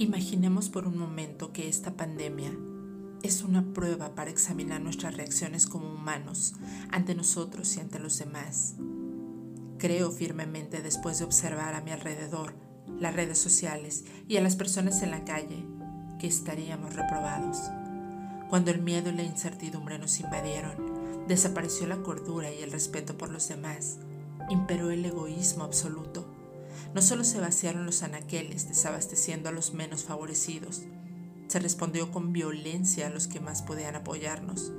Imaginemos por un momento que esta pandemia es una prueba para examinar nuestras reacciones como humanos ante nosotros y ante los demás. Creo firmemente después de observar a mi alrededor, las redes sociales y a las personas en la calle, que estaríamos reprobados. Cuando el miedo y la incertidumbre nos invadieron, desapareció la cordura y el respeto por los demás, imperó el egoísmo absoluto no solo se vaciaron los anaqueles desabasteciendo a los menos favorecidos, se respondió con violencia a los que más podían apoyarnos.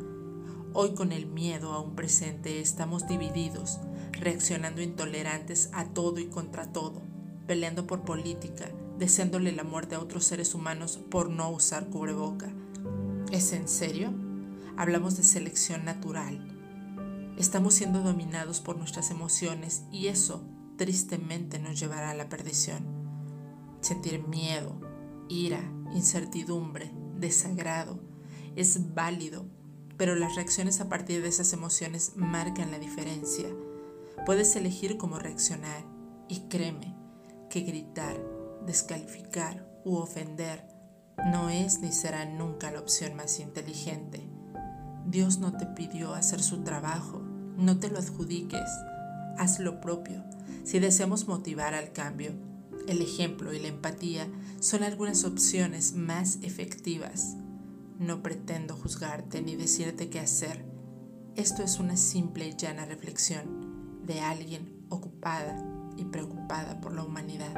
Hoy con el miedo a un presente estamos divididos, reaccionando intolerantes a todo y contra todo, peleando por política, deseándole la muerte a otros seres humanos por no usar cubreboca. ¿Es en serio? Hablamos de selección natural. Estamos siendo dominados por nuestras emociones y eso tristemente nos llevará a la perdición. Sentir miedo, ira, incertidumbre, desagrado es válido, pero las reacciones a partir de esas emociones marcan la diferencia. Puedes elegir cómo reaccionar y créeme que gritar, descalificar u ofender no es ni será nunca la opción más inteligente. Dios no te pidió hacer su trabajo, no te lo adjudiques, haz lo propio si deseamos motivar al cambio, el ejemplo y la empatía son algunas opciones más efectivas. No pretendo juzgarte ni decirte qué hacer. Esto es una simple y llana reflexión de alguien ocupada y preocupada por la humanidad.